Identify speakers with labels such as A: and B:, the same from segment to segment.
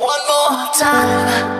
A: One more time.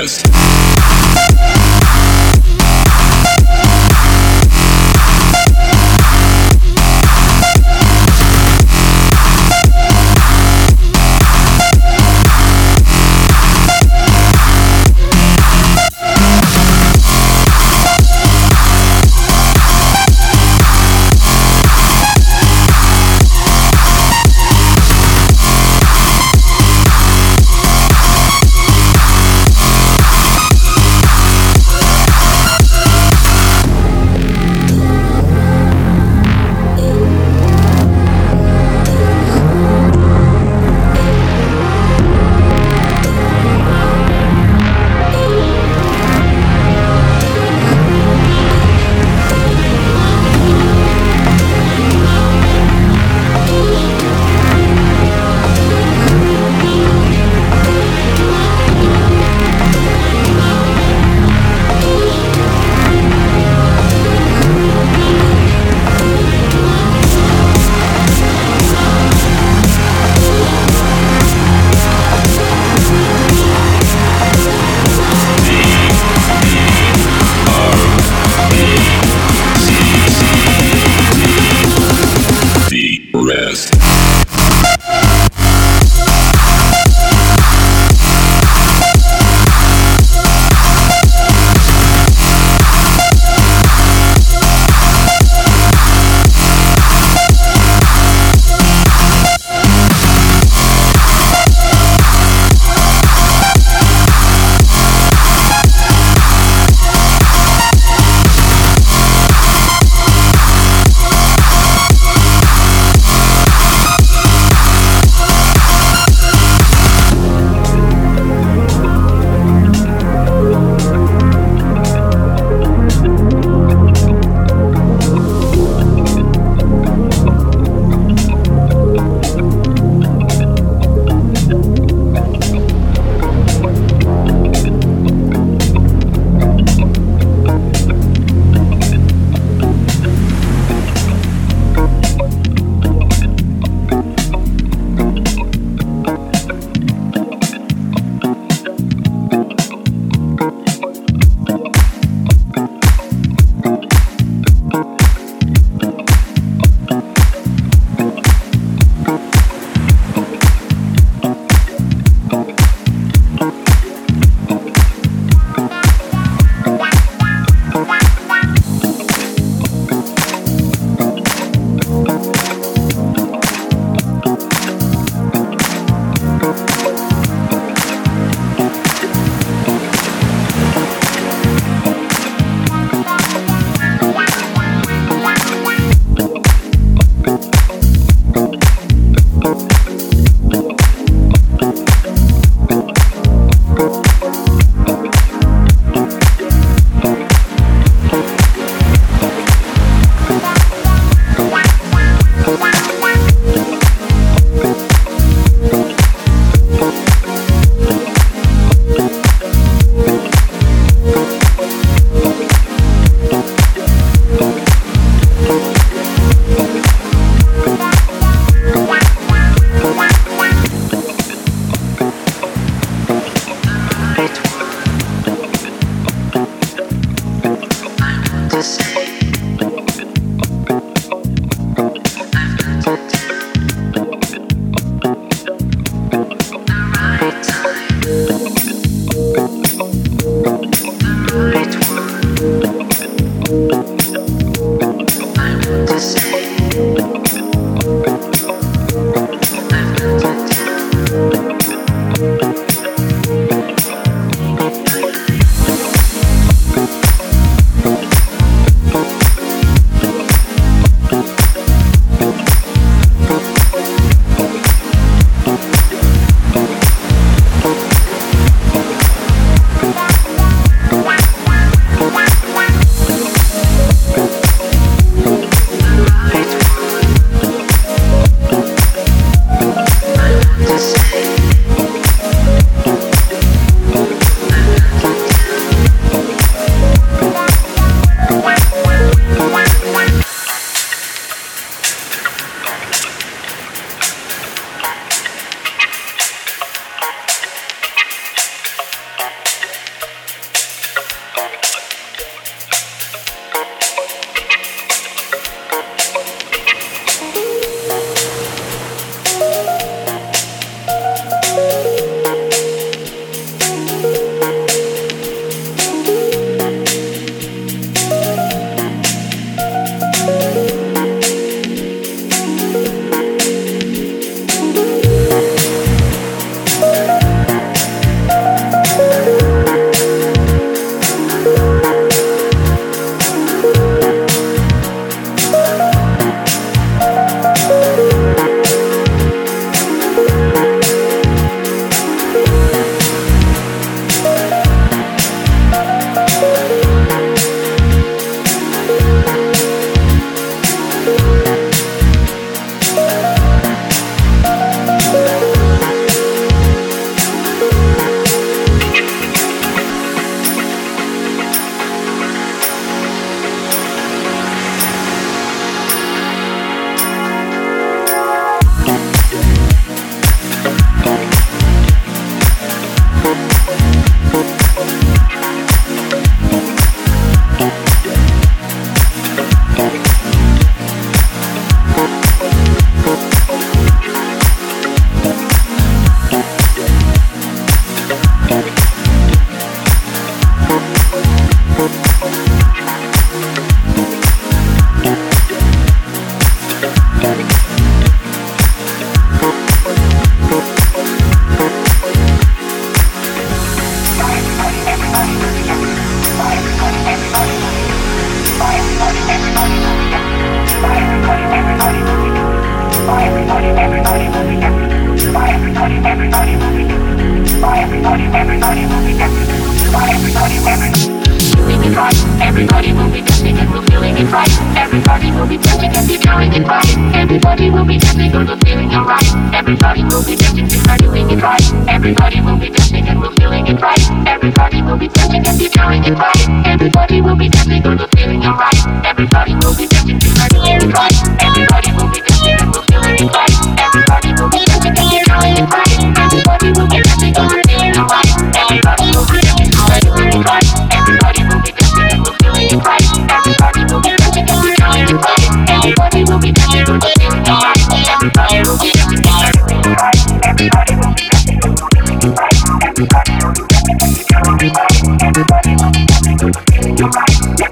A: Podcast.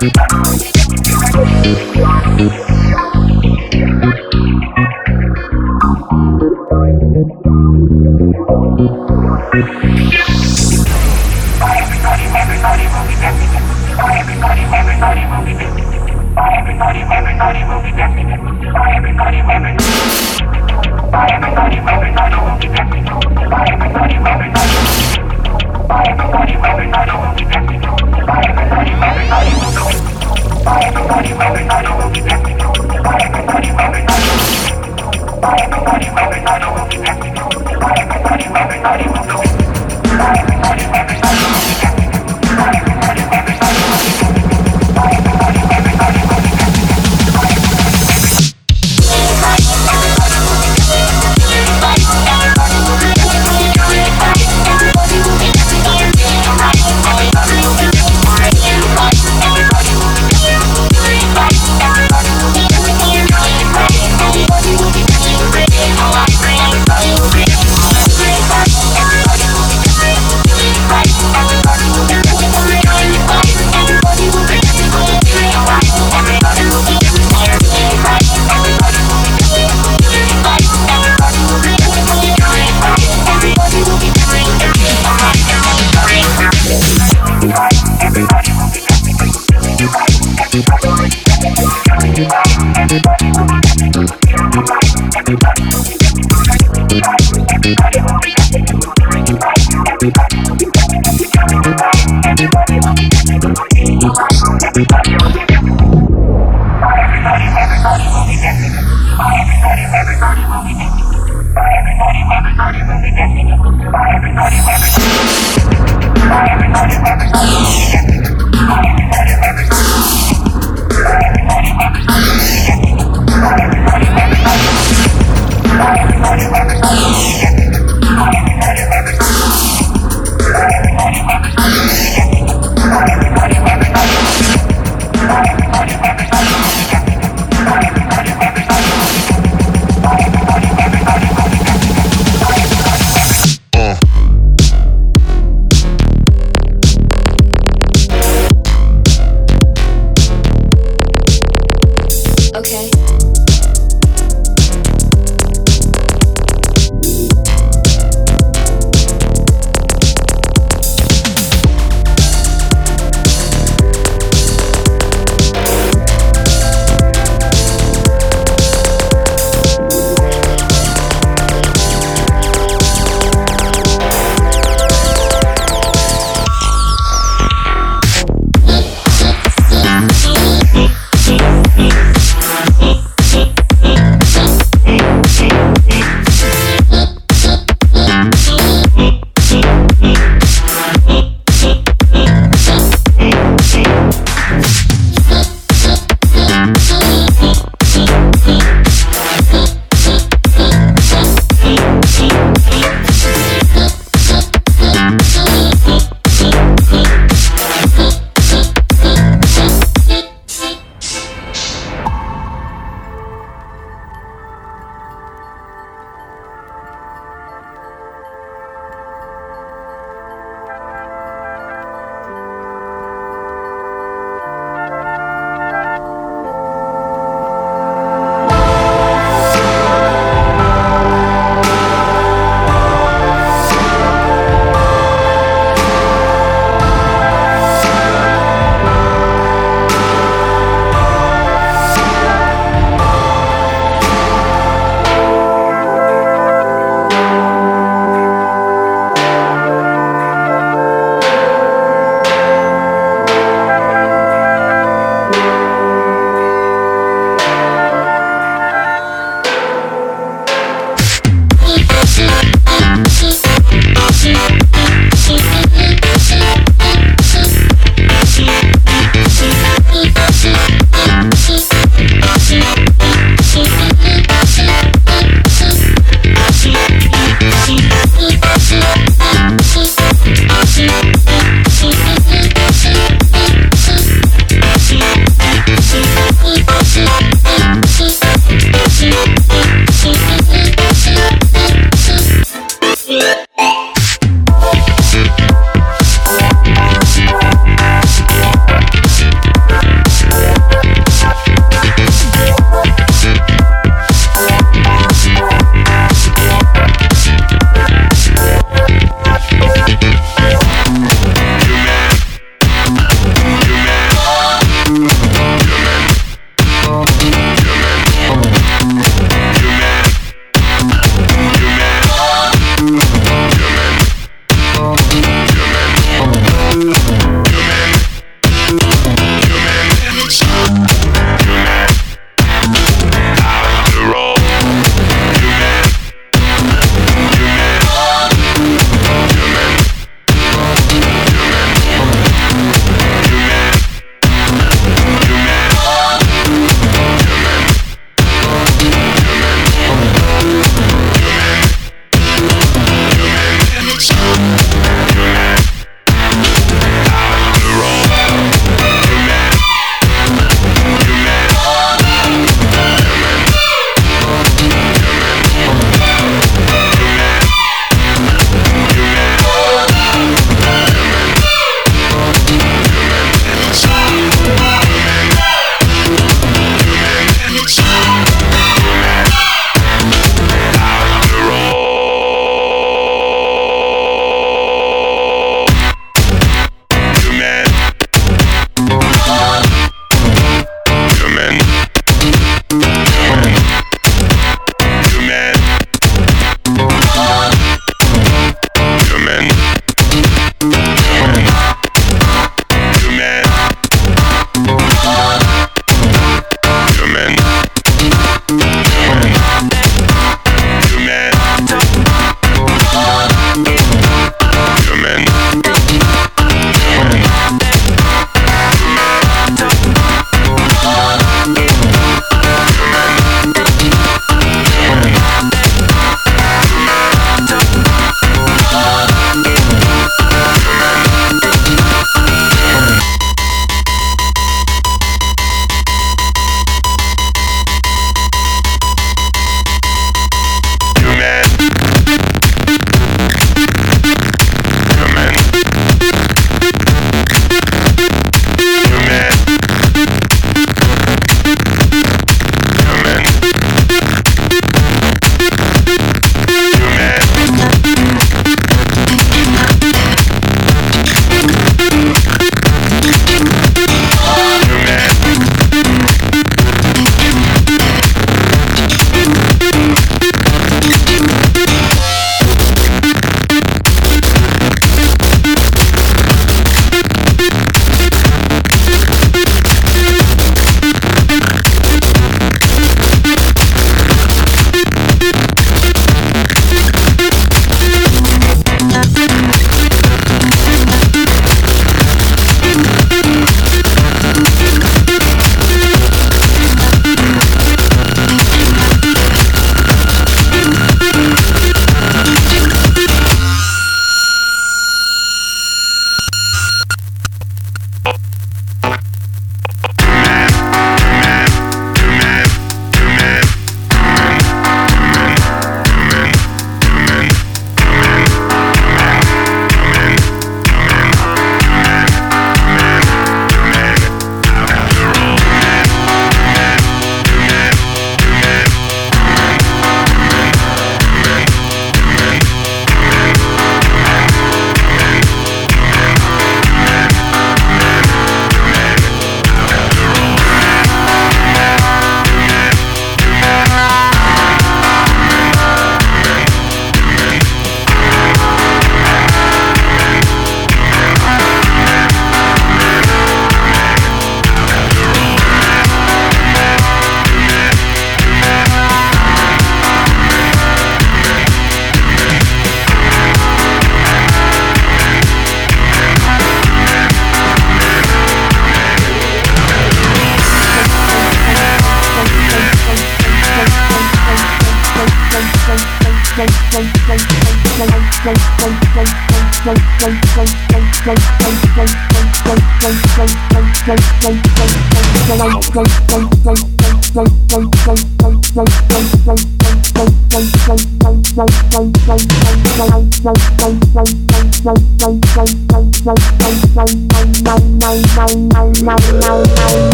A: Everybody, everybody will be
B: dancing. Everybody, everybody.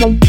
A: Wow.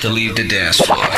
B: to leave the dance floor.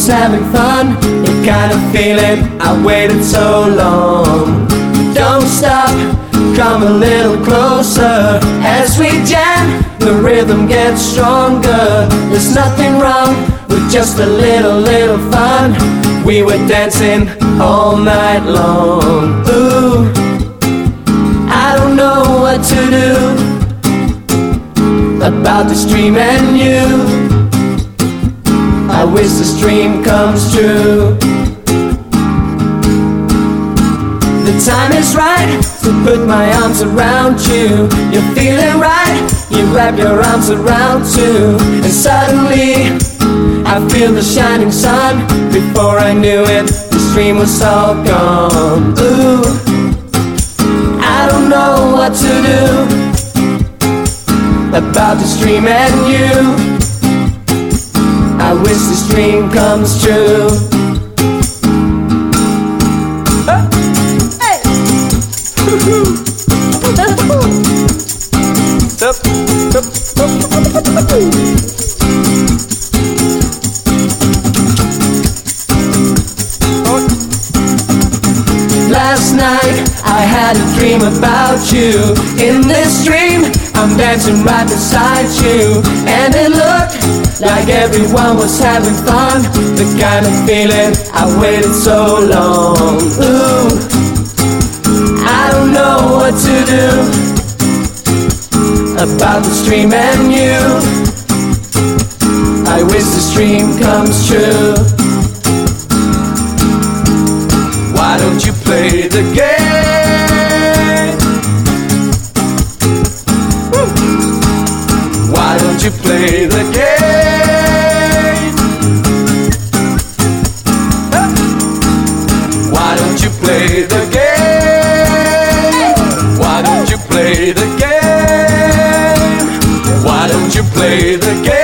A: Was having fun. The kind of feeling I waited so long. Don't stop, come a little closer as we jam. The rhythm gets stronger. There's nothing wrong with just a little, little fun. We were dancing all night long. Ooh, I don't know what to do about this dream and you. Wish this dream comes true. The time is right to put my arms around you. You're feeling right, you wrap your arms around too. And suddenly, I feel the shining sun. Before I knew it, this dream was all gone. Ooh, I don't know what to do about this dream and you. I wish this dream comes true. Last night I had a dream about you. In this dream, I'm dancing right beside you, everyone was having fun. The kind of feeling I waited so long. Ooh, I don't know what to do about this dream and you. I wish this dream comes true. Why don't you play the game? Why don't you play the game? Play the game? Why don't you play the game? Why don't you play the game?